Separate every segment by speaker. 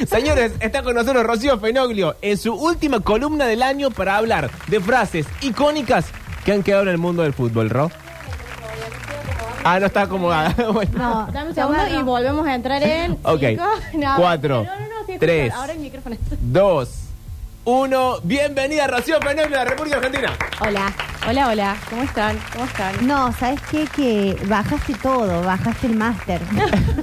Speaker 1: Señores, está con nosotros Rocío Fenoglio en su última columna del año para hablar de frases icónicas que han quedado en el mundo del fútbol, ¿Ro? Ah, no está acomodada. Bueno.
Speaker 2: No,
Speaker 3: Dame un segundo y volvemos a entrar en.
Speaker 1: Ok.
Speaker 3: cinco, no,
Speaker 1: Cuatro,
Speaker 3: no, no, no, sí,
Speaker 1: tres.
Speaker 3: Ahora el micrófono.
Speaker 1: Dos, uno. Bienvenida Rocío Fenoglio de la República Argentina.
Speaker 3: Hola, hola, hola. ¿Cómo están? ¿Cómo están?
Speaker 2: no, ¿sabes qué? Que bajaste todo, bajaste el máster.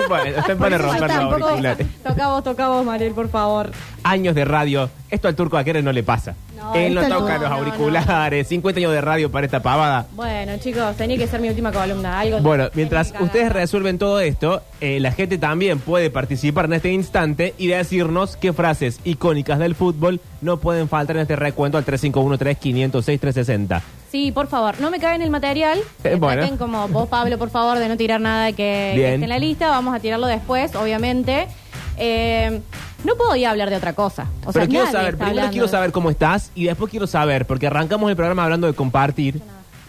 Speaker 1: Bueno, está en para romper los
Speaker 2: tampoco-
Speaker 1: auriculares.
Speaker 3: Toca vos, toca vos, Mariel, por favor.
Speaker 1: Años de radio. Esto al turco Aqueres no le pasa.
Speaker 3: No,
Speaker 1: Él no toca
Speaker 3: no,
Speaker 1: los
Speaker 3: no.
Speaker 1: auriculares. 50 años de radio para esta pavada.
Speaker 3: Bueno, chicos, tenía que ser mi última columna. Algo
Speaker 1: Bueno, mientras
Speaker 3: que
Speaker 1: ustedes resuelven todo esto, eh, la gente también puede participar en este instante y decirnos qué frases icónicas del fútbol no pueden faltar en este recuento al 351-3506-360.
Speaker 3: Sí, por favor, no me caen el material.
Speaker 1: Eh, bueno.
Speaker 3: Como vos, Pablo, por favor, de no tirar nada que, que esté en la lista. Vamos a tirarlo después, obviamente. Eh, no podía hablar de otra cosa. O sea,
Speaker 1: Pero quiero
Speaker 3: nadie
Speaker 1: saber,
Speaker 3: está
Speaker 1: primero
Speaker 3: hablando
Speaker 1: quiero
Speaker 3: de-
Speaker 1: saber cómo estás y después quiero saber, porque arrancamos el programa hablando de compartir,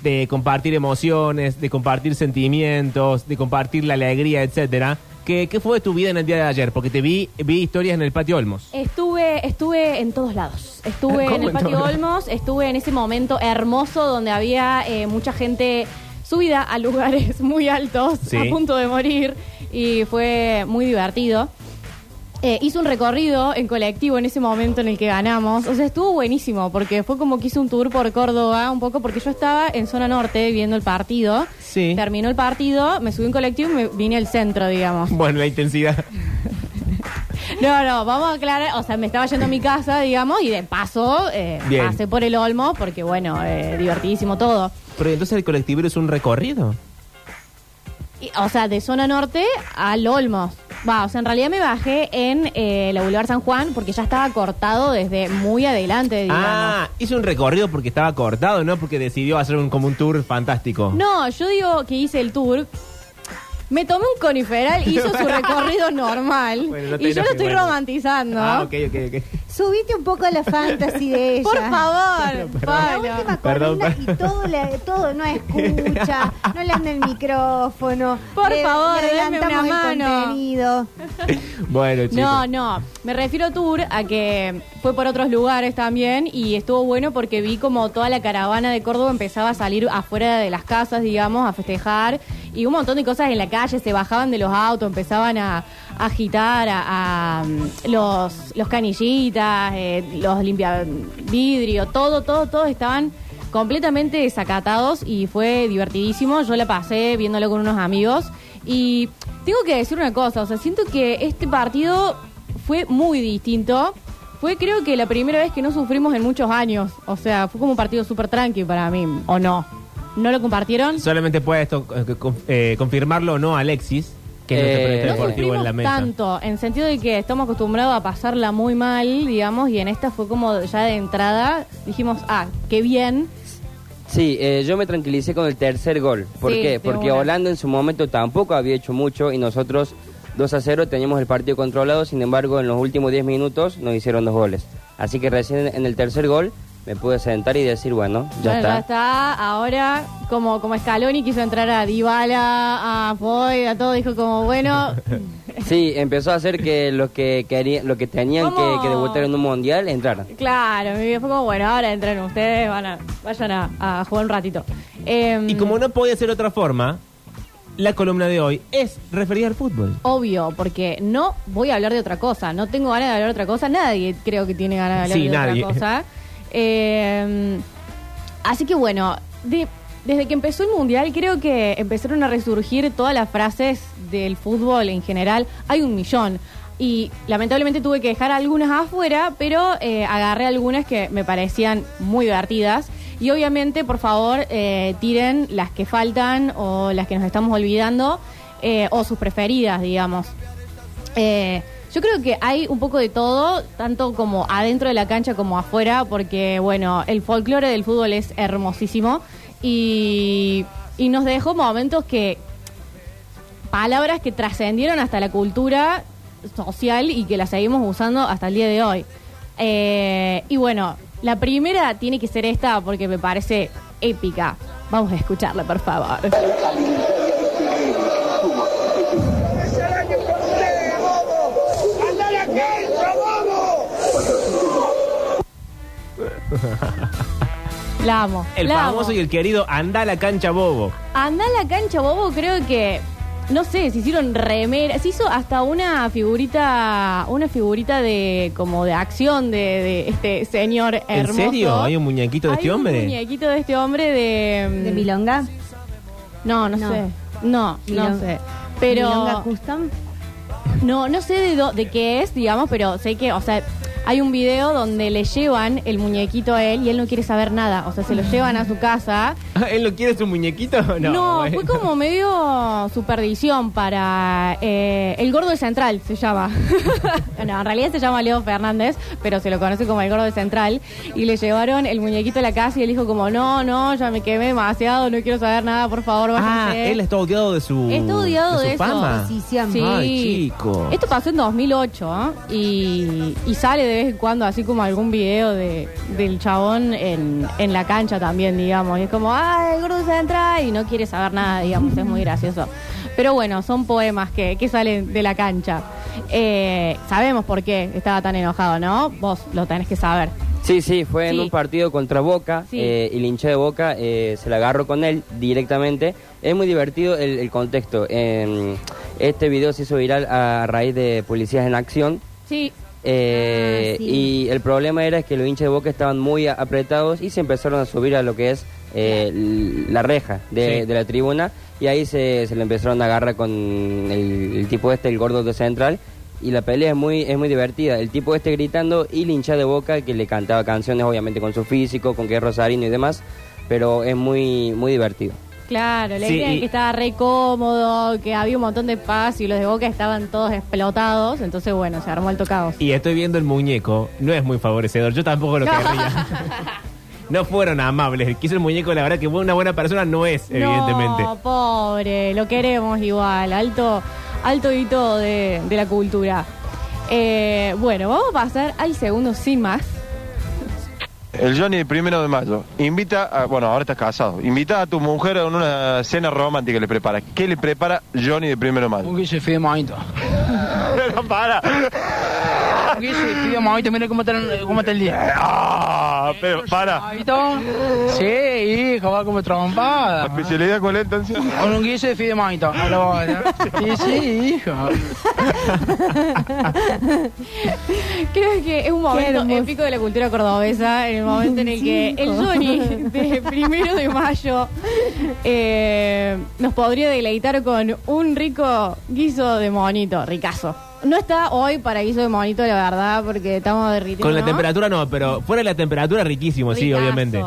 Speaker 1: de compartir emociones, de compartir sentimientos, de compartir la alegría, etcétera. ¿Qué, ¿Qué fue de tu vida en el día de ayer? Porque te vi, vi historias en el patio Olmos.
Speaker 3: Estuve, estuve en todos lados. Estuve
Speaker 1: ¿Cómo
Speaker 3: en el
Speaker 1: en
Speaker 3: patio
Speaker 1: todos?
Speaker 3: Olmos, estuve en ese momento hermoso donde había eh, mucha gente subida a lugares muy altos,
Speaker 1: Sí.
Speaker 3: a punto de morir, y fue muy divertido. Eh, hice un recorrido en colectivo en ese momento en el que ganamos. O sea, estuvo buenísimo porque fue como que hice un tour por Córdoba un poco porque yo estaba en zona norte viendo el partido.
Speaker 1: Sí.
Speaker 3: Terminó el partido, me subí en colectivo y me vine al centro, digamos.
Speaker 1: Bueno, la intensidad.
Speaker 3: No, no, vamos a aclarar. O sea, me estaba yendo a mi casa, digamos, y de paso eh, pasé por el Olmo porque, bueno, eh, divertidísimo todo.
Speaker 1: Pero entonces el colectivo es un recorrido.
Speaker 3: Y, o sea, de zona norte al Olmos. Va, o sea, en realidad me bajé en eh, la Boulevard San Juan porque ya estaba cortado desde muy adelante, digamos.
Speaker 1: Ah, hizo un recorrido porque estaba cortado, no porque decidió hacer un, como un tour fantástico.
Speaker 3: No, yo digo que hice el tour. Me tomé un coniferal, hizo su recorrido normal.
Speaker 1: Bueno, no te
Speaker 3: y yo lo estoy
Speaker 1: bueno.
Speaker 3: romantizando.
Speaker 1: Ah, ok, ok, ok.
Speaker 2: Subite un poco a la fantasy de ella.
Speaker 3: Por favor,
Speaker 2: La última
Speaker 1: Perdón,
Speaker 2: y todo, le- todo no escucha, no le anda el micrófono.
Speaker 3: Por
Speaker 2: le-
Speaker 3: favor,
Speaker 2: le
Speaker 3: denme
Speaker 2: adelantamos
Speaker 3: una
Speaker 2: el
Speaker 3: mano.
Speaker 2: contenido.
Speaker 1: Bueno, chicos.
Speaker 3: No, no. Me refiero a tour a que fue por otros lugares también y estuvo bueno porque vi como toda la caravana de Córdoba empezaba a salir afuera de las casas, digamos, a festejar y un montón de cosas en la calle, se bajaban de los autos, empezaban a, agitar a, a, mm, los, los canillitas, eh, los limpia vidrio, todo, todo, todos estaban completamente desacatados y fue divertidísimo. Yo la pasé viéndolo con unos amigos y tengo que decir una cosa, o sea, siento que este partido fue muy distinto. Fue creo que la primera vez que no sufrimos en muchos años. O sea, fue como un partido súper tranqui para mí, ¿o no? ¿No lo compartieron?
Speaker 1: Solamente puede esto eh, con- eh, confirmarlo o no Alexis, que es nuestro
Speaker 4: Eh,
Speaker 1: periodista
Speaker 3: No
Speaker 1: deportivo en
Speaker 3: sufrimos
Speaker 1: la mesa.
Speaker 3: tanto, en sentido de que estamos acostumbrados a pasarla muy mal, digamos, y en esta fue como ya de entrada, dijimos, ah, qué bien.
Speaker 4: Sí, eh, yo me tranquilicé con el tercer gol. ¿Por
Speaker 3: Sí,
Speaker 4: qué? Porque
Speaker 3: una.
Speaker 4: Holanda en su momento tampoco había hecho mucho y nosotros 2 a 0 teníamos el partido controlado, sin embargo en los últimos 10 minutos nos hicieron dos goles. Así que recién en el tercer gol me pude sentar y decir, bueno, ya
Speaker 3: Bueno,
Speaker 4: está.
Speaker 3: ya está, ahora como, como Scaloni quiso entrar a Dybala, a Foy, a todo, dijo como, bueno,
Speaker 4: Sí, empezó a hacer que los que querían, los que tenían que, que debutar en un mundial entraran.
Speaker 3: claro, mi vida fue como, bueno, ahora entren ustedes, van a, vayan a, a jugar un ratito. Em,
Speaker 1: Y como no podía ser otra forma, la columna de hoy es referida al fútbol.
Speaker 3: Obvio, porque no voy a hablar de otra cosa, no tengo ganas de hablar de otra cosa, nadie creo que tiene ganas de hablar
Speaker 1: Sí,
Speaker 3: de
Speaker 1: nadie.
Speaker 3: otra cosa. Eh, así que bueno, de- desde que empezó el Mundial creo que empezaron a resurgir todas las frases del fútbol en general, hay un millón. Y lamentablemente tuve que dejar algunas afuera, pero eh, agarré algunas que me parecían muy divertidas. Y obviamente, por favor, eh, tiren las que faltan o las que nos estamos olvidando eh, o sus preferidas, digamos. Eh, yo creo que hay un poco de todo, tanto como adentro de la cancha como afuera, porque, bueno, el folclore del fútbol es hermosísimo y, y nos dejó momentos que. palabras que trascendieron hasta la cultura social y que las seguimos usando hasta el día de hoy. Eh, y bueno, la primera tiene que ser esta porque me parece épica. Vamos a escucharla, por favor.
Speaker 5: La
Speaker 3: amo.
Speaker 1: El
Speaker 3: la
Speaker 1: famoso
Speaker 3: amo.
Speaker 1: y el querido Anda a la cancha bobo.
Speaker 3: Anda a la cancha, bobo, creo que. No sé, se hicieron remeras. Se hizo hasta una figurita. Una figurita de. como de acción de, de este señor
Speaker 1: ¿En
Speaker 3: hermoso.
Speaker 1: serio? ¿Hay un muñequito de
Speaker 3: Hay
Speaker 1: este
Speaker 3: un
Speaker 1: hombre?
Speaker 3: muñequito de este hombre de.
Speaker 2: ¿De Milonga?
Speaker 3: No, no,
Speaker 2: No.
Speaker 3: sé. No,
Speaker 2: Milonga.
Speaker 3: no sé. Pero.
Speaker 2: ¿Milonga Custom?
Speaker 3: No, no sé de, do- de qué es, digamos, pero sé que, o sea, hay un video donde le llevan el muñequito a él y él no quiere saber nada. O sea, se lo llevan a su casa.
Speaker 1: ¿Él no quiere su muñequito? No,
Speaker 3: No,
Speaker 1: bueno.
Speaker 3: fue como medio supervisión para eh, el gordo de Central, se llama. no, en realidad se llama Leo Fernández, pero se lo conoce como el gordo de Central. Y le llevaron el muñequito a la casa y él dijo como, no, no, ya me quemé demasiado, no quiero saber nada, por favor,
Speaker 1: Ah,
Speaker 3: váyanse.
Speaker 1: él está odiado de su.
Speaker 3: Está odiado
Speaker 1: de,
Speaker 3: de
Speaker 1: su
Speaker 3: eso.
Speaker 1: fama.
Speaker 3: Sí.
Speaker 1: Ay, chico.
Speaker 3: Esto pasó en 2008 ¿ah? y, y sale de vez en cuando así como algún video de, del chabón en, en la cancha también, digamos. Y es como, el gordo se entra y no quiere saber nada, digamos. Es muy gracioso. Pero bueno, son poemas que, que salen de la cancha. Eh, sabemos por qué estaba tan enojado, ¿no? Vos lo tenés que saber.
Speaker 4: Sí, sí, fue en un partido contra Boca
Speaker 3: Sí.
Speaker 4: eh, y el hincha de Boca eh, se la agarró con él directamente. Es muy divertido el, el contexto. Eh, este video se hizo viral a raíz de Policías en Acción.
Speaker 3: Sí,
Speaker 4: eh,
Speaker 2: Ah, sí.
Speaker 4: Y el problema era que los hinchas de Boca estaban muy apretados y se empezaron a subir a lo que es eh, la reja de,
Speaker 1: Sí.
Speaker 4: de la tribuna y ahí se, se le empezaron a agarrar con el, el tipo este, el gordo de Central. Y la pelea es muy, es muy divertida. El tipo este gritando y el hincha de boca que le cantaba canciones, obviamente con su físico, con que es rosarino y demás. Pero es muy, muy divertido.
Speaker 3: Claro. Le
Speaker 1: Sí, y-
Speaker 3: que estaba re cómodo, que había un montón de paz y los de Boca estaban todos explotados. Entonces, bueno, se armó el tocado.
Speaker 1: Y estoy viendo el muñeco. No es muy favorecedor. Yo tampoco lo querría. no fueron amables. El que hizo el muñeco, la verdad que una buena persona no es, evidentemente.
Speaker 3: No, pobre, lo queremos igual, alto, alto hito de, de la cultura. Eh, bueno, vamos a pasar al segundo sin más.
Speaker 5: El Johnny de primero de mayo invita, a, bueno, ahora estás casado, invita a tu mujer a una cena romántica que le prepara. ¿Qué le prepara Johnny de primero de mayo?
Speaker 6: Un guiso de fideo mojito.
Speaker 5: Pero para.
Speaker 6: Un guiso de fideo mojito, mira cómo está, el- cómo está el día.
Speaker 5: Ah, pero para.
Speaker 6: Sí, hijo, va como
Speaker 5: ¿La
Speaker 6: trompada.
Speaker 5: especialidad cuál es entonces?
Speaker 6: Con un guiso de fideo mojito. A la bola. Sí, sí, hijo.
Speaker 3: Creo que es un momento épico de la cultura cordobesa, en el momento en el que el. Johnny de primero de mayo eh, nos podría deleitar con un rico guiso de monito, ricazo. No está hoy para guiso de monito, la verdad, porque estamos derritiendo.
Speaker 1: Con la
Speaker 3: ¿no?
Speaker 1: temperatura no, pero fuera de la temperatura riquísimo, sí,
Speaker 3: Ricazo.
Speaker 1: obviamente.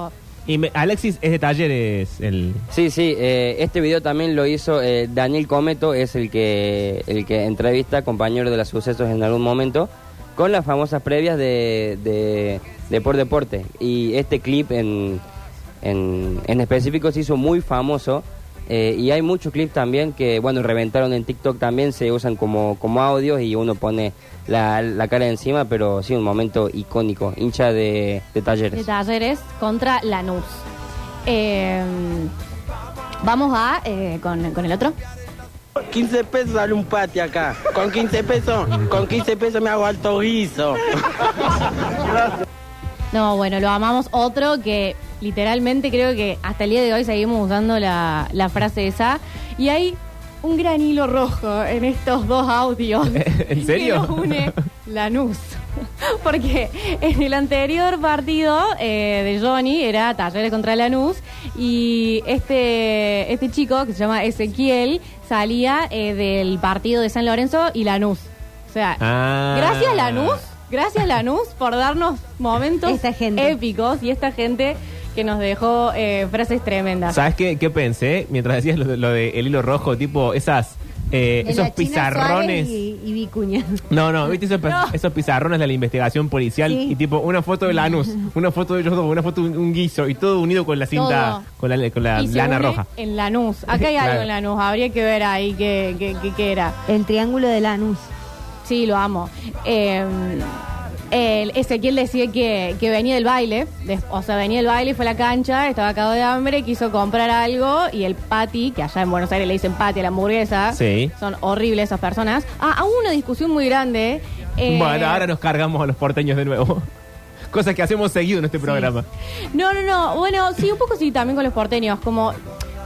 Speaker 1: Y me- Alexis es de talleres el...
Speaker 4: Sí, sí, eh, este video también lo hizo eh, Daniel Cometo, es el que, el que entrevista, compañero de los sucesos en algún momento, con las famosas previas de, de, de Por Deporte. Y este clip en, en, en específico se hizo muy famoso. eh, y hay muchos clips también que, bueno, reventaron en TikTok también, se usan como, como audios y uno pone la, la cara encima, pero sí, un momento icónico, hincha de, de talleres.
Speaker 3: de Talleres contra Lanús. Eh, vamos a eh, con, con el otro.
Speaker 7: 15 pesos sale un pati acá. Con 15 pesos, con 15 pesos me hago alto guiso.
Speaker 3: No, bueno, lo amamos. Otro que literalmente creo que hasta el día de hoy seguimos usando la, la frase esa. Y hay un gran hilo rojo en estos dos audios.
Speaker 1: ¿En serio?
Speaker 3: Que nos une Lanús. Porque en el anterior partido eh, de Johnny era Talleres contra Lanús y este, este chico que se llama Ezequiel salía eh, del partido de San Lorenzo y Lanús. O sea,
Speaker 1: Ah.
Speaker 3: gracias Lanús, gracias Lanús por darnos momentos
Speaker 2: Esta gente.
Speaker 3: épicos y esta gente que nos dejó eh, frases tremendas.
Speaker 1: ¿Sabes qué, qué pensé? Mientras decías lo, de- lo de el hilo rojo, tipo esas... eh, esos
Speaker 2: la China
Speaker 1: pizarrones...
Speaker 2: Suárez Y, y Vicuña.
Speaker 1: No, no, ¿viste esos,
Speaker 3: No.
Speaker 1: esos pizarrones de la investigación policial?
Speaker 2: Sí.
Speaker 1: Y tipo, una foto de Lanús, una foto de ellos dos, una foto de un, guiso y todo unido con la cinta,
Speaker 3: Todo.
Speaker 1: con la, con la
Speaker 3: Y se
Speaker 1: lana
Speaker 3: une
Speaker 1: roja.
Speaker 3: En Lanús. Acá hay
Speaker 1: Claro.
Speaker 3: algo en Lanús. Habría que ver ahí qué, qué, qué- qué era.
Speaker 2: El triángulo de Lanús.
Speaker 3: Sí, lo amo. Eh, el Ezequiel decía que, que venía del baile, o sea, venía del baile, fue a la cancha, estaba cagado de hambre, quiso comprar algo y el pati, que allá en Buenos Aires le dicen pati a la hamburguesa,
Speaker 1: Sí.
Speaker 3: son horribles esas personas. Ah, hubo una discusión muy grande. eh,
Speaker 1: Bueno, ahora nos cargamos a los porteños de nuevo. Cosas que hacemos seguido en este programa.
Speaker 3: No, no, no. Bueno, sí, un poco sí, también con los porteños. Como,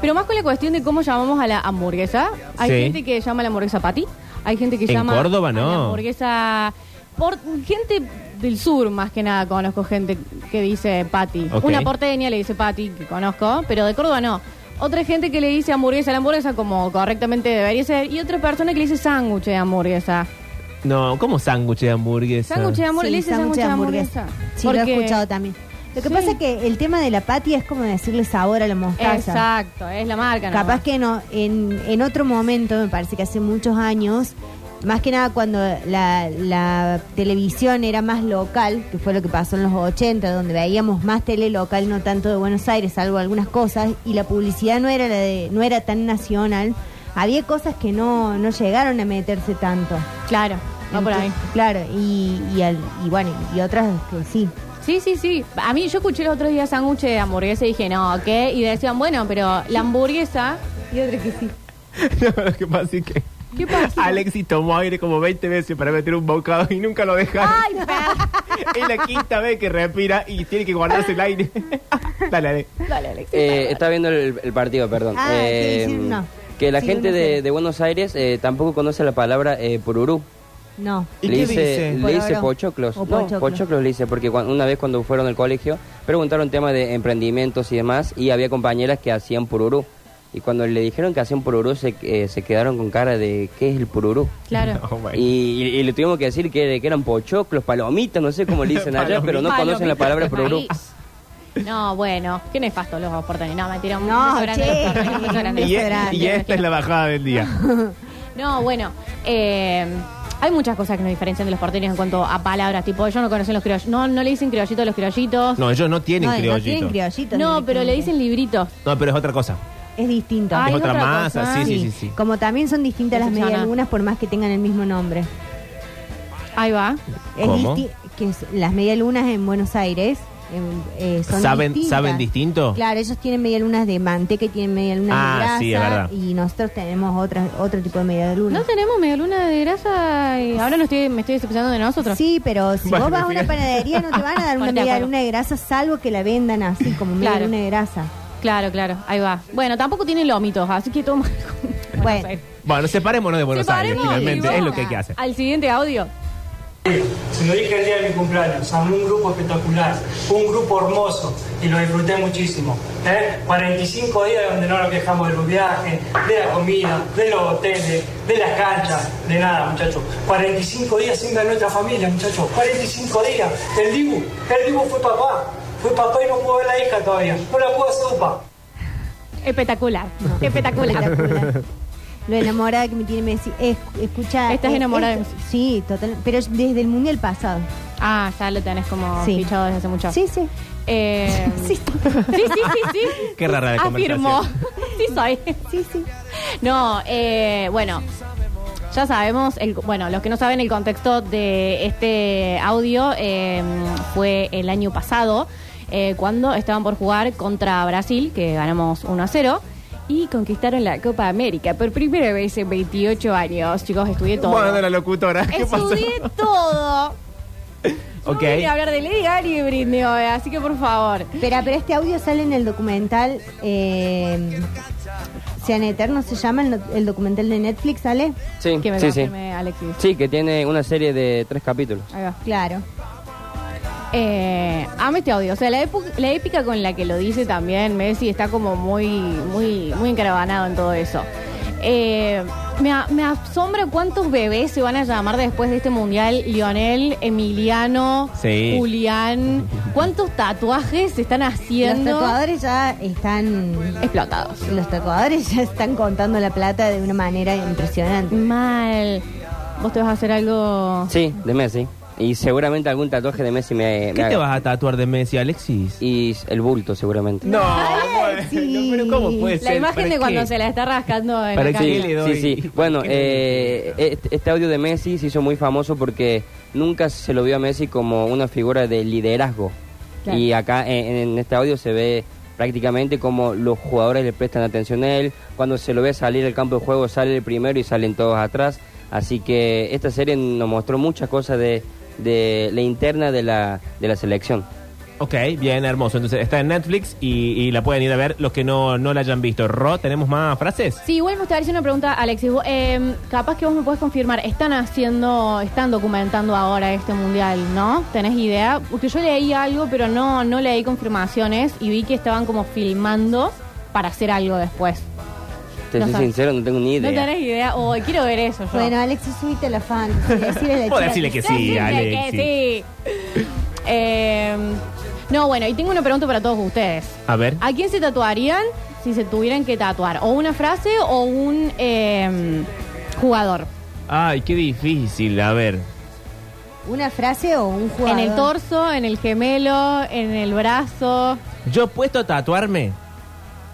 Speaker 3: pero más con la cuestión de cómo llamamos a la hamburguesa. Hay
Speaker 1: Sí.
Speaker 3: gente que llama a la hamburguesa patty. Hay gente que
Speaker 1: En
Speaker 3: llama
Speaker 1: Córdoba,
Speaker 3: a la
Speaker 1: no.
Speaker 3: hamburguesa... Por, gente del sur, más que nada, conozco gente que dice patty.
Speaker 1: Ok.
Speaker 3: Una porteña le dice patty, que conozco, pero de Córdoba no. Otra gente que le dice hamburguesa a la hamburguesa como correctamente debería ser. Y otra persona que le dice sándwich de hamburguesa.
Speaker 1: No, ¿cómo sándwich de hamburguesa?
Speaker 3: Sándwich de
Speaker 2: Sí,
Speaker 3: hamburguesa. le dice sándwich de hamburguesa.
Speaker 2: Sí, lo he
Speaker 3: Porque-
Speaker 2: escuchado también. Lo que
Speaker 3: Sí.
Speaker 2: pasa es que el tema de la patia es como decirle sabor a la mostaza.
Speaker 3: Exacto, es la marca.
Speaker 2: Capaz
Speaker 3: nomás.
Speaker 2: que no, en, en otro momento, me parece que hace muchos años, más que nada cuando la, la televisión era más local, que fue lo que pasó en los 80, donde veíamos más tele local, no tanto de Buenos Aires, salvo algunas cosas, y la publicidad no era, la de, no era tan nacional, había cosas que no, no llegaron a meterse tanto.
Speaker 3: Claro, va por ahí.
Speaker 2: Claro, y, y, al- y bueno, y otras que sí.
Speaker 3: Sí, sí, sí. A mí yo escuché el otro día sándwich de hamburguesa y dije, no, ¿qué? Y decían, bueno, pero la hamburguesa...
Speaker 2: Y otra que sí.
Speaker 1: No, lo que pasa es que
Speaker 3: ¿Qué pasa?
Speaker 1: Alexis tomó aire como 20 veces para meter un bocado y nunca lo deja.
Speaker 3: Ay,
Speaker 1: es la quinta vez que respira y tiene que guardarse el aire. dale, dale.
Speaker 3: Dale, Alexis.
Speaker 4: Eh, está viendo el, el partido, perdón.
Speaker 2: Ah,
Speaker 4: Eh,
Speaker 2: sí, sí, no.
Speaker 4: Que la
Speaker 2: Sí,
Speaker 4: gente de Buenos Aires eh, tampoco conoce la palabra eh, pururú.
Speaker 2: No.
Speaker 1: ¿Y
Speaker 4: le
Speaker 1: qué
Speaker 4: dice,
Speaker 1: dice?
Speaker 4: Le dice
Speaker 2: Pororó.
Speaker 4: pochoclos.
Speaker 2: O
Speaker 4: No,
Speaker 2: pochoclo.
Speaker 4: pochoclos le dice, porque cuan- una vez cuando fueron al colegio preguntaron tema de emprendimientos y demás, y había compañeras que hacían pururú. Y cuando le dijeron que hacían pururú, se, eh, se quedaron con cara de ¿qué es el pururú?
Speaker 3: Claro.
Speaker 4: Y, y- y le tuvimos que decir que, que eran pochoclos, palomitas, no sé cómo le dicen allá, pero no conocen la palabra pururú.
Speaker 3: Maíz. No, bueno, qué nefasto los porteños. No, mentira, un
Speaker 2: No,
Speaker 3: beso grande a
Speaker 2: che.
Speaker 3: los porteños, un beso grande.
Speaker 2: Beso
Speaker 1: Y, y esta es la bajada del día.
Speaker 3: No, bueno, eh, hay muchas cosas que nos diferencian de los porteños en cuanto a palabras, tipo, ellos no conocen los criollitos, no, no le dicen criollitos a los criollitos.
Speaker 1: No, ellos no tienen
Speaker 2: no, no
Speaker 1: criollito.
Speaker 2: tienen criollitos.
Speaker 3: No, pero le dicen libritos.
Speaker 1: No, pero es otra cosa.
Speaker 2: Es distinto.
Speaker 3: Ay,
Speaker 1: es otra,
Speaker 3: otra
Speaker 1: masa,
Speaker 3: cosa.
Speaker 1: sí, sí, sí, sí.
Speaker 2: Como también son distintas las
Speaker 3: Decepciona.
Speaker 2: medialunas por más que tengan el mismo nombre.
Speaker 3: Ahí va.
Speaker 2: Es
Speaker 1: ¿Cómo?
Speaker 2: disti- que es- las medialunas en Buenos Aires eh, son
Speaker 1: ¿Saben,
Speaker 2: distintas.
Speaker 1: ¿Saben distinto?
Speaker 2: Claro, ellos tienen medialunas de manteca y tienen medialunas
Speaker 1: Ah,
Speaker 2: de grasa.
Speaker 1: sí, es verdad.
Speaker 2: Y nosotros tenemos otra, otro tipo de medialunas.
Speaker 3: No tenemos media luna de grasa y ahora no estoy, me estoy decepcionando de nosotros.
Speaker 2: Sí, pero si
Speaker 1: Bueno,
Speaker 2: vos vas a una panadería no te van a dar una medialuna de grasa salvo que la vendan así como
Speaker 3: Claro.
Speaker 2: medialuna de grasa.
Speaker 3: Claro, claro, ahí va. Bueno, tampoco tienen lómitos, así que toma.
Speaker 2: Bueno.
Speaker 1: Bueno, separémonos de Buenos Aires, finalmente. Es lo que hay que hacer.
Speaker 3: Al siguiente audio.
Speaker 8: Se lo dije el día de mi cumpleaños, un grupo espectacular, un grupo hermoso y lo disfruté muchísimo. ¿eh? 45 días donde no nos quejamos de los viajes, de la comida, de los hoteles, de las canchas, de nada, muchachos. 45 días sin ver nuestra familia, muchachos. 45 días. El Dibu, el Dibu fue papá. Fue papá y no pudo ver la hija todavía. No la pudo hacer.
Speaker 3: Espectacular. Espectacular.
Speaker 2: Espectacular. Lo enamorada que me tiene Messi. Es- escucha.
Speaker 3: ¿Estás
Speaker 2: es-
Speaker 3: enamorada
Speaker 2: es-
Speaker 3: de Messi?
Speaker 2: Sí, total. Pero desde el mundial pasado.
Speaker 3: Ah, ya lo tenés como
Speaker 2: Sí.
Speaker 3: fichado desde hace mucho.
Speaker 2: Sí, sí.
Speaker 3: Eh,
Speaker 2: Sí.
Speaker 3: sí, sí, sí, sí.
Speaker 1: Qué rara la
Speaker 3: Afirmó. sí soy.
Speaker 2: Sí, sí.
Speaker 3: No, eh, bueno, ya sabemos, el, bueno, los que no saben el contexto de este audio eh, fue el año pasado, eh, cuando estaban por jugar contra Brasil, que ganamos 1 a 0. Y conquistaron la Copa América por primera vez en 28 años. Chicos, estudié todo.
Speaker 1: Bueno, de la locutora. ¿Qué pasó?
Speaker 3: Estudié todo.
Speaker 1: Ok.
Speaker 3: No vine a hablar de Lady Gaga y de Britney hoy, así que por favor.
Speaker 2: Pero, pero este audio sale en el documental. Eh, Sean Eternos se llama el, documental de Netflix, ¿sale?
Speaker 4: Sí,
Speaker 3: Que me
Speaker 4: sí, sí.
Speaker 3: Alexis.
Speaker 4: Sí, que tiene una serie de tres capítulos.
Speaker 3: Ahí va.
Speaker 2: Claro.
Speaker 3: Eh, ame este audio. O sea, la, época- la épica con la que lo dice también Messi está como muy, muy, muy encaravanado en todo eso. Eh, me, me asombra cuántos bebés se van a llamar después de este mundial. Lionel, Emiliano,
Speaker 1: Sí.
Speaker 3: Julián. ¿Cuántos tatuajes se están
Speaker 2: Los
Speaker 3: haciendo?
Speaker 2: tatuadores ya están.
Speaker 3: Explotados.
Speaker 2: Los tatuadores ya están contando la plata de una manera impresionante.
Speaker 3: Mal. ¿Vos te vas a hacer algo?
Speaker 4: Sí, de Messi. Y seguramente algún tatuaje de Messi me, me
Speaker 1: ¿Qué te
Speaker 4: haga.
Speaker 1: vas a tatuar de Messi, Alexis?
Speaker 4: Y el bulto, seguramente.
Speaker 1: No,
Speaker 2: sí.
Speaker 1: bueno, pero ¿cómo puede ser?
Speaker 3: La imagen
Speaker 1: ¿Para
Speaker 3: de cuando
Speaker 1: qué?
Speaker 3: se la está rascando en
Speaker 1: ¿Para
Speaker 3: la
Speaker 1: qué le doy?
Speaker 4: Sí, sí. Bueno,
Speaker 1: ¿Qué le
Speaker 4: eh, este, audio de Messi se hizo muy famoso porque nunca se lo vio a Messi como una figura de liderazgo.
Speaker 3: Claro.
Speaker 4: Y acá en, en este audio se ve prácticamente como los jugadores le prestan atención a él. Cuando se lo ve salir al campo de juego, sale el primero y salen todos atrás. Así que esta serie nos mostró muchas cosas de, de la interna de la, de la selección.
Speaker 1: Ok, bien, hermoso. Entonces está en Netflix y, y la pueden ir a ver los que no, no la hayan visto. Ro, ¿tenemos más frases?
Speaker 3: Sí, igual me gustaría hacer una pregunta, Alexis. Vos, eh, capaz que vos me puedes confirmar, están haciendo, están documentando ahora este mundial, ¿no? ¿Tenés idea? Porque yo leí algo, pero no, no leí confirmaciones y vi que estaban como filmando para hacer algo después.
Speaker 4: Te
Speaker 3: No
Speaker 4: soy sincero, no tengo ni
Speaker 3: ¿No
Speaker 4: idea.
Speaker 3: tenés idea? Oh, quiero ver eso yo.
Speaker 2: Bueno, Alexis, subite la fan. Decirle
Speaker 1: Puedo decirle que sí,
Speaker 3: Decirle
Speaker 1: Alexis.
Speaker 3: que sí. Eh, no, bueno, y tengo una pregunta para todos ustedes.
Speaker 1: A ver.
Speaker 3: ¿A quién se tatuarían si se tuvieran que tatuar? ¿O una frase o un eh, jugador?
Speaker 1: Ay, qué difícil. A ver.
Speaker 2: ¿Una frase o un jugador?
Speaker 3: En el torso, en el gemelo, en el brazo.
Speaker 1: Yo puesto a tatuarme.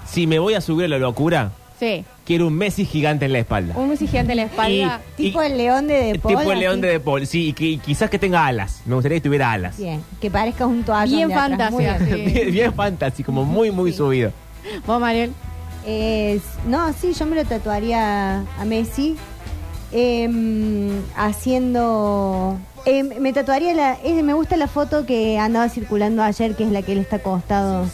Speaker 1: Si me voy a subir a la locura,
Speaker 3: Sí.
Speaker 1: quiero un Messi gigante en la espalda.
Speaker 3: Un Messi gigante en la espalda.
Speaker 1: Y-
Speaker 2: Tipo el león de De Paul,
Speaker 1: tipo el león
Speaker 2: así.
Speaker 1: de De Paul. Sí, y que, y quizás que tenga alas. Me gustaría que tuviera alas.
Speaker 2: Bien, que parezca un toallón
Speaker 3: Bien
Speaker 2: de atrás, muy
Speaker 3: fantasía,
Speaker 2: bien.
Speaker 3: sí.
Speaker 1: bien, bien fantasy, como muy, muy subido.
Speaker 3: ¿Vos, Mariel?
Speaker 2: Es- no, sí, yo me lo tatuaría a Messi. em, haciendo. em, me tatuaría la. eh, me gusta la foto que andaba circulando ayer, que es la que él está acostado.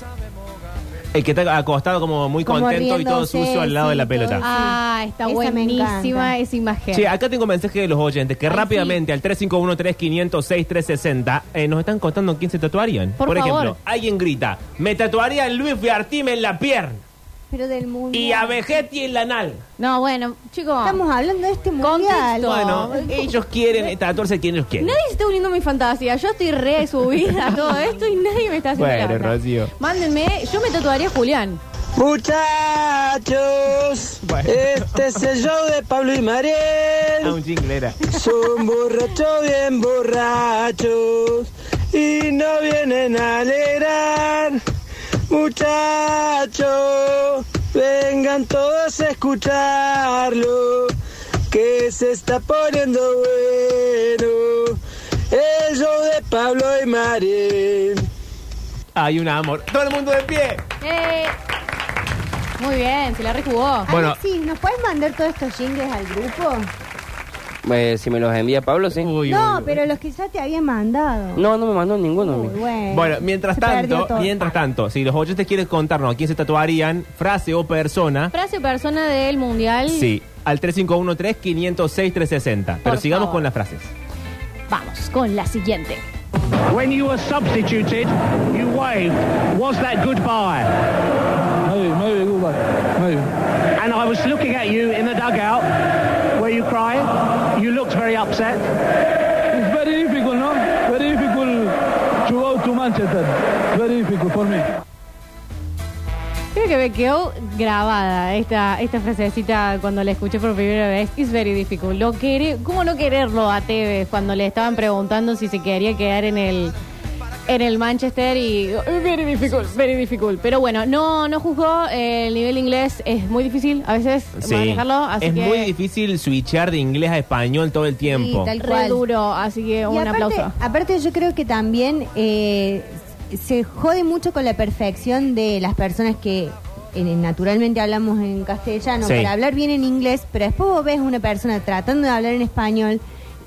Speaker 1: El que está acostado como muy
Speaker 2: Como
Speaker 1: contento y todo
Speaker 2: riéndose,
Speaker 1: sucio al lado de la
Speaker 2: sí,
Speaker 1: pelota.
Speaker 2: todo.
Speaker 3: Ah, está
Speaker 2: Esa me
Speaker 3: buenísima
Speaker 2: encanta.
Speaker 3: esa imagen.
Speaker 1: Sí, acá tengo un mensaje de los oyentes que
Speaker 3: Ay,
Speaker 1: rápidamente al 351-3506-360 eh, nos están contando quién se tatuarían.
Speaker 3: Por
Speaker 1: ejemplo,
Speaker 3: favor.
Speaker 1: alguien grita, me tatuaría a Luis Fiartime en la pierna
Speaker 2: Pero del mundo.
Speaker 1: y a Vegetti en la nalga.
Speaker 3: No, bueno, chicos.
Speaker 2: Estamos hablando de este mundial.
Speaker 3: Contexto.
Speaker 1: Bueno, ellos quieren tatuarse quien ellos quieren.
Speaker 3: Nadie se está uniendo a mi fantasía. Yo estoy re subida a todo esto y nadie me está haciendo
Speaker 1: Bueno,
Speaker 3: la.
Speaker 1: Rocío.
Speaker 3: Mándenme, yo me tatuaría a Julián.
Speaker 7: Muchachos,
Speaker 1: Bueno.
Speaker 7: este es el show de Pablo y
Speaker 1: Ah,
Speaker 7: Mariel.
Speaker 1: un jingle era.
Speaker 7: Son borrachos bien borrachos y no vienen a alegrar. Muchachos, vengan todos a escucharlo, que se está poniendo bueno. El show de Pablo y Mariel.
Speaker 1: Hay un amor. Todo el mundo de pie.
Speaker 3: Eh, muy bien, se la rejugó.
Speaker 1: Bueno.
Speaker 2: Alexis, ¿nos puedes mandar todos estos jingles al grupo?
Speaker 4: Eh, si me los envía Pablo, sí.
Speaker 1: Uy,
Speaker 2: no,
Speaker 1: uy, uy.
Speaker 2: pero los que ya te habían mandado.
Speaker 4: No, no me mandó ninguno. a mí.
Speaker 2: Uy, bueno.
Speaker 1: Bueno, mientras tanto, mientras tanto, si los oyentes quieren contarnos a quién se tatuarían, frase o persona,
Speaker 3: Frase o persona del mundial.
Speaker 1: sí, al 351-3506-360. Pero sigamos
Speaker 3: favor.
Speaker 1: con las frases.
Speaker 3: Vamos con la siguiente.
Speaker 9: When you were substituted, you waved. Was that goodbye?
Speaker 10: Maybe, maybe, goodbye. Maybe.
Speaker 9: And I was looking at you in the dugout. Were you crying? You looked very upset.
Speaker 10: It's very difficult, no? Very difficult to go to Manchester. Very difficult for me.
Speaker 3: Creo que me quedó grabada esta, esta frasecita cuando la escuché por primera vez. It's very difficult. Lo quere- ¿Cómo no quererlo a Tevez cuando le estaban preguntando si se quería quedar en el en el Manchester y "Oh, very difficult, very difficult. Pero bueno, no no juzgó. eh, el nivel inglés es muy difícil a veces
Speaker 1: Sí.
Speaker 3: manejarlo, así
Speaker 1: es
Speaker 3: que
Speaker 1: muy difícil switchar de inglés a español todo el tiempo.
Speaker 2: tal
Speaker 3: re duro, así que
Speaker 2: Y
Speaker 3: un
Speaker 2: aparte,
Speaker 3: aplauso.
Speaker 2: aparte yo creo que también eh, se jode mucho con la perfección de las personas que eh, naturalmente hablamos en castellano
Speaker 1: Sí.
Speaker 2: para hablar bien en inglés, pero después vos ves una persona tratando de hablar en español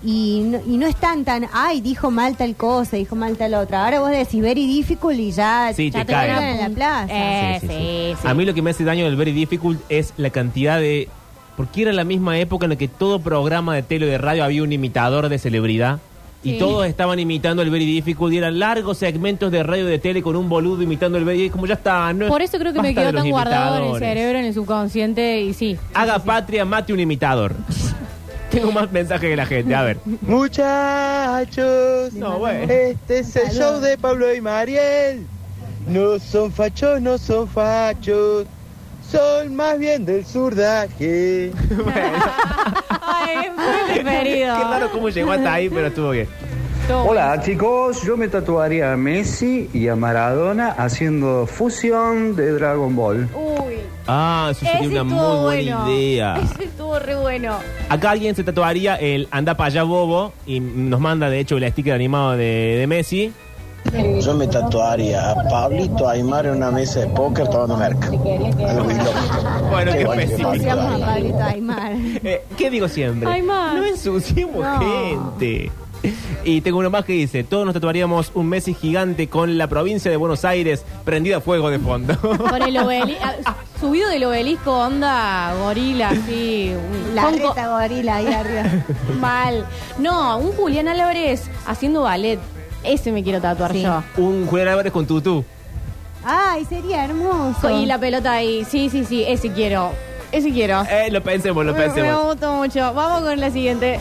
Speaker 2: y no, y no están tan, ay, dijo mal tal cosa, dijo mal tal otra. Ahora vos decís very difficult y ya,
Speaker 1: Sí,
Speaker 2: ya
Speaker 1: te
Speaker 2: te
Speaker 1: cae.
Speaker 2: en la plaza.
Speaker 3: Eh,
Speaker 1: Sí, sí,
Speaker 3: sí,
Speaker 1: sí.
Speaker 3: sí.
Speaker 1: A mí lo que me hace daño del Very Difficult es la cantidad de... Porque era la misma época en la que todo programa de tele o de radio había un imitador de celebridad. Y
Speaker 3: Sí.
Speaker 1: todos estaban imitando el Very Difficult y eran largos segmentos de radio y de tele con un boludo imitando el Very Como ya está, no
Speaker 3: Por eso creo que me
Speaker 1: basta
Speaker 3: quedó
Speaker 1: los
Speaker 3: tan guardado en el
Speaker 1: imitadores.
Speaker 3: cerebro, en el subconsciente y sí.
Speaker 1: Haga patria, mate un imitador. Tengo más mensajes que la gente, a ver.
Speaker 7: Muchachos,
Speaker 1: No, bueno.
Speaker 7: este es el show de Pablo y Mariel. No son fachos, no son fachos, son más bien del surdaje.
Speaker 3: Ay, es muy preferido.
Speaker 1: Qué raro cómo llegó hasta ahí, pero estuvo bien.
Speaker 11: Hola chicos, yo me tatuaría a Messi y a Maradona haciendo fusión de Dragon Ball.
Speaker 3: Uy.
Speaker 1: Ah, eso sería
Speaker 3: Ese
Speaker 1: una muy buena
Speaker 3: bueno.
Speaker 1: idea.
Speaker 3: Ese estuvo re bueno.
Speaker 1: Acá alguien se tatuaría el anda para allá bobo y nos manda de hecho el sticker animado de, de Messi.
Speaker 12: Yo me tatuaría a Pablito Aymar en una mesa de póker tomando merca. Algo ilógico.
Speaker 1: Bueno, qué específico.
Speaker 2: A. Pablito Aymar.
Speaker 1: Eh, ¿Qué digo siempre?
Speaker 3: Aymar.
Speaker 1: No ensuciemos
Speaker 2: No.
Speaker 1: gente. Y tengo uno más que dice, todos nos tatuaríamos un Messi gigante con la provincia de Buenos Aires prendida a fuego de fondo.
Speaker 3: Con el obelisco, subido del obelisco, onda gorila, así.
Speaker 2: La reta gorila ahí arriba.
Speaker 3: Mal. No, un Julián Álvarez haciendo ballet. Ese me quiero tatuar
Speaker 2: Sí.
Speaker 3: yo.
Speaker 1: Un Julián Álvarez con tutú.
Speaker 2: Ay, sería hermoso.
Speaker 3: Y la pelota ahí. Sí, sí, sí, ese quiero. Ese quiero.
Speaker 1: Eh, lo pensemos, lo
Speaker 3: Me, me
Speaker 1: pensemos.
Speaker 3: gustó mucho. Vamos con la siguiente.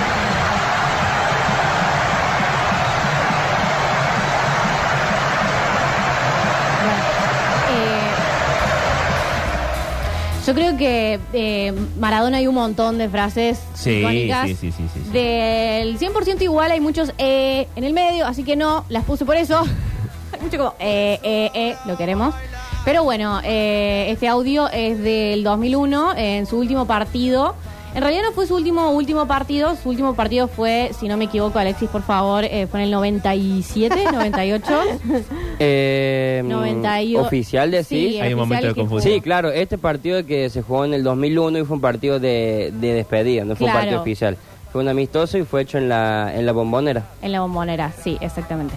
Speaker 3: Yo creo que eh, Maradona hay un montón de frases
Speaker 1: Sí,
Speaker 3: icónicas.
Speaker 1: sí, sí, sí, sí, sí.
Speaker 3: Del 100% igual hay muchos eh, en el medio, así que no, las puse por eso. hay mucho como eh, eh, eh, lo queremos. Pero bueno, eh, este audio es del 2001, en su último partido. En realidad no fue su último último partido, su último partido fue, si no me equivoco, Alexis, por favor, eh, fue en el 97, 98.
Speaker 4: Eh,
Speaker 3: 98.
Speaker 4: Oficial de sí.
Speaker 3: Hay un momento de confusión.
Speaker 4: Sí, claro, este partido que se jugó en el 2001 y fue un partido de, de despedida, no fue
Speaker 3: Claro.
Speaker 4: un partido oficial. Fue un amistoso y fue hecho en la, en la bombonera.
Speaker 3: En la bombonera, sí, exactamente.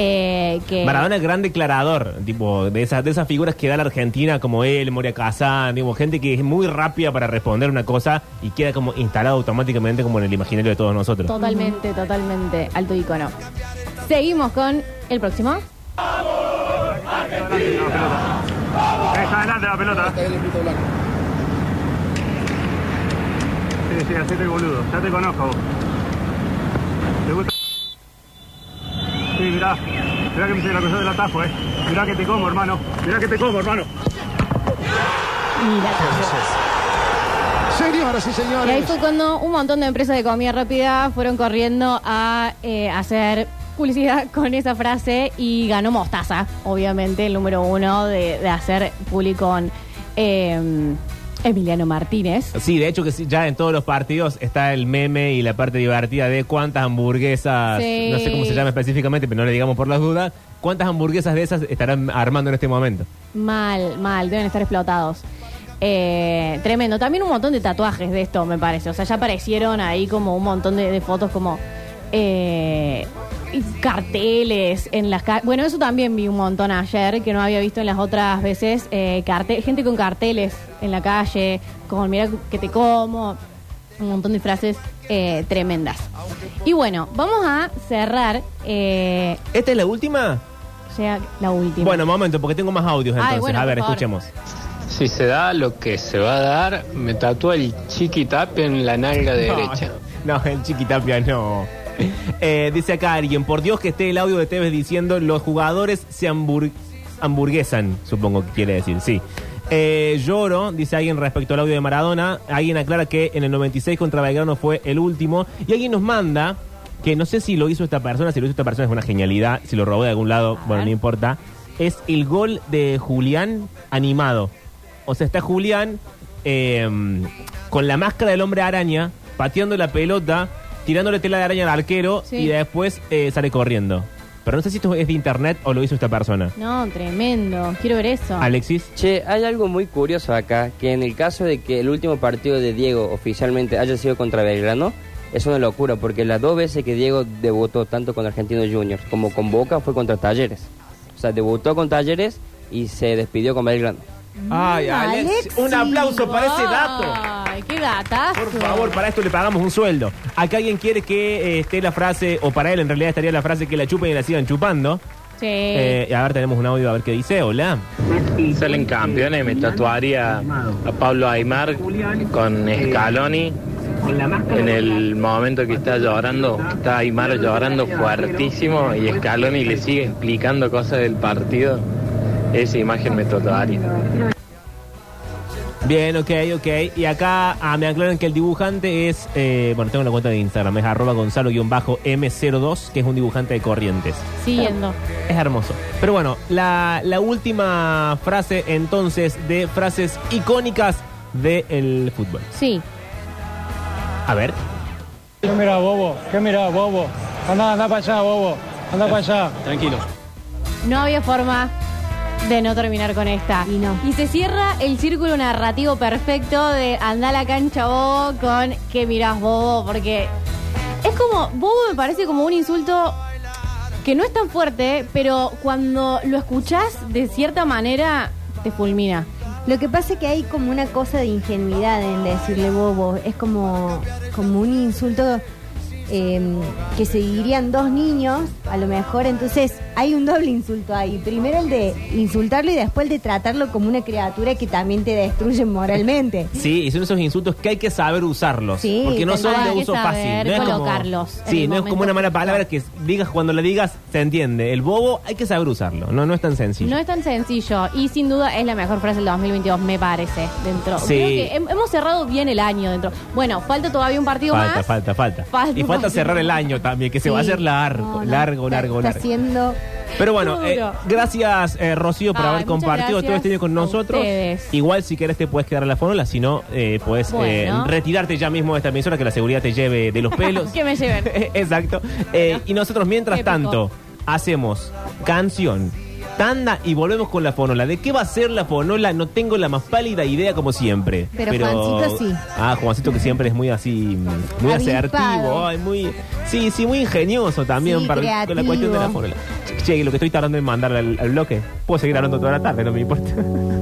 Speaker 3: Eh, que
Speaker 1: Maradona es gran declarador, tipo, de esas, de esas figuras que da la Argentina, como él, Moria Kazan, digo, gente que es muy rápida para responder una cosa y queda como instalado automáticamente como en el imaginario de todos nosotros.
Speaker 3: Totalmente, totalmente alto icono. Seguimos con el próximo.
Speaker 13: Está adelante la pelota. Sí, sí, hacete boludo. Ya te conozco vos. ¿Te gusta? Sí, mirá. Mirá que me hice la cosa del atajo, eh. Mirá que te como, hermano. Mirá que te como, hermano.
Speaker 14: Señoras y
Speaker 3: Y ahí
Speaker 14: señores.
Speaker 3: fue cuando un montón de empresas de comida rápida fueron corriendo a eh, hacer publicidad con esa frase y ganó Mostaza, obviamente, el número uno de, de hacer público con eh, Emiliano Martínez.
Speaker 1: Sí, de hecho que sí, ya en todos los partidos está el meme y la parte divertida de cuántas hamburguesas,
Speaker 3: Sí.
Speaker 1: no sé cómo se llama específicamente, pero no le digamos por las dudas, cuántas hamburguesas de esas estarán armando en este momento.
Speaker 3: Mal, mal, deben estar explotados. Eh, tremendo. También un montón de tatuajes de esto, me parece. O sea, ya aparecieron ahí como un montón de, de fotos como eh, y carteles en las calles. Bueno, eso también vi un montón ayer, que no había visto en las otras veces. Eh, carte- gente con carteles en la calle, con mira que te como. Un montón de frases eh, tremendas. Y bueno, vamos a cerrar. eh,
Speaker 1: ¿Esta es la última?
Speaker 3: o sea, la última.
Speaker 1: Bueno, momento, porque tengo más audios
Speaker 3: Ay,
Speaker 1: entonces.
Speaker 3: bueno,
Speaker 1: a ver,
Speaker 3: por favor.
Speaker 1: escuchemos.
Speaker 15: Si se da lo que se va a dar, me tatúa el chiquitap en la nalga derecha.
Speaker 1: No, el chiquitapia no. Eh, dice acá alguien, por Dios que esté el audio de Tevez diciendo los jugadores se hambur- hamburguesan, supongo que quiere decir, sí. Eh, lloro, dice alguien respecto al audio de Maradona. Alguien aclara que en el 96 contra Belgrano fue el último. Y alguien nos manda, que no sé si lo hizo esta persona, si lo hizo esta persona es una genialidad, si lo robó de algún lado, bueno, no importa. Es el gol de Julián animado. O sea, está Julián eh, con la máscara del hombre araña, pateando la pelota, tirándole tela de araña al arquero
Speaker 3: Sí.
Speaker 1: y después eh, sale corriendo. Pero no sé si esto es de internet o lo hizo esta persona.
Speaker 3: No, tremendo. Quiero ver eso.
Speaker 1: Alexis.
Speaker 4: Che, hay algo muy curioso acá, que en el caso de que el último partido de Diego oficialmente haya sido contra Belgrano, es una locura, porque las dos veces que Diego debutó, tanto con Argentinos Juniors como con Boca, fue contra Talleres. O sea, debutó con Talleres y se despidió con Belgrano.
Speaker 1: Ay, Alex, un aplauso para ese dato.
Speaker 3: Ay, qué gatazo.
Speaker 1: Por favor, para esto le pagamos un sueldo. Acá alguien quiere que eh, esté la frase, o para él en realidad estaría la frase que la chupen y la sigan chupando.
Speaker 3: Sí.
Speaker 1: Eh, a ver, tenemos un audio a ver qué dice. Hola.
Speaker 15: Salen campeones, me tatuaría a Pablo Aymar con Scaloni. En el momento que está llorando, está Aymar llorando fuertísimo y Scaloni le sigue explicando cosas del partido. Esa imagen me tatuaría.
Speaker 1: Bien, ok, ok. Y acá ah, me aclaran que el dibujante es, eh, bueno, tengo una cuenta de Instagram, es arroba gonzalo-m02, que es un dibujante de corrientes.
Speaker 3: Siguiendo.
Speaker 1: Es hermoso. Pero bueno, la, la última frase entonces de frases icónicas del fútbol.
Speaker 3: Sí.
Speaker 1: A ver.
Speaker 14: ¿Qué mira, bobo? ¿Qué mira, bobo? Anda, anda para allá, bobo. Anda para allá.
Speaker 16: Tranquilo.
Speaker 3: No había forma de no terminar con esta.
Speaker 2: Y no.
Speaker 3: Y se cierra el círculo narrativo perfecto de andar a la cancha bobo con que mirás bobo, porque es como, bobo me parece como un insulto que no es tan fuerte, pero cuando lo escuchás de cierta manera te fulmina.
Speaker 2: Lo que pasa es que hay como una cosa de ingenuidad en decirle bobo. Es como, como un insulto eh, que se dirían dos niños, a lo mejor. Entonces hay un doble insulto ahí. Primero el de insultarlo y después el de tratarlo como una criatura que también te destruye moralmente.
Speaker 1: Sí, y son esos insultos que hay que saber usarlos.
Speaker 2: Sí,
Speaker 1: porque no son de uso fácil. No es como-
Speaker 3: colocarlos en
Speaker 1: sí, no es como una mala palabra que digas cuando la digas se entiende. El bobo hay que saber usarlo. No, no es tan sencillo.
Speaker 3: No es tan sencillo y sin duda es la mejor frase del 2022, me parece, dentro.
Speaker 1: Sí.
Speaker 3: Creo que hem- hemos cerrado bien el año dentro. Bueno, falta todavía un partido
Speaker 1: falta,
Speaker 3: más.
Speaker 1: falta, falta,
Speaker 3: Falta
Speaker 1: Y falta cerrar el año también, que se va a hacer largo,
Speaker 2: No, no,
Speaker 1: largo, largo,
Speaker 2: Está
Speaker 1: largo. Pero bueno,
Speaker 3: Duro.
Speaker 1: eh, gracias eh, Rocío por
Speaker 3: Ay,
Speaker 1: haber
Speaker 3: muchas
Speaker 1: compartido todo
Speaker 3: gracias
Speaker 1: este año con
Speaker 3: a
Speaker 1: nosotros.
Speaker 3: ustedes.
Speaker 1: Igual si querés te puedes quedar a la fórmula, si no, eh, puedes eh,
Speaker 3: Bueno.
Speaker 1: retirarte ya mismo de esta emisora que la seguridad te lleve de los pelos.
Speaker 3: que me lleven.
Speaker 1: Exacto. Eh, y nosotros mientras
Speaker 3: Épico.
Speaker 1: tanto hacemos canción. Tanda y volvemos con la fonola. ¿De qué va a ser la fonola? No tengo la más pálida idea como siempre.
Speaker 2: Pero Juancito sí.
Speaker 1: Ah, Juancito que siempre es muy así, muy asertivo, ay, muy, sí, sí, muy ingenioso también
Speaker 2: Sí,
Speaker 1: para la cuestión de la fonola. Che, lo que estoy tardando en mandar al, al bloque, puedo seguir hablando toda la tarde, no me importa.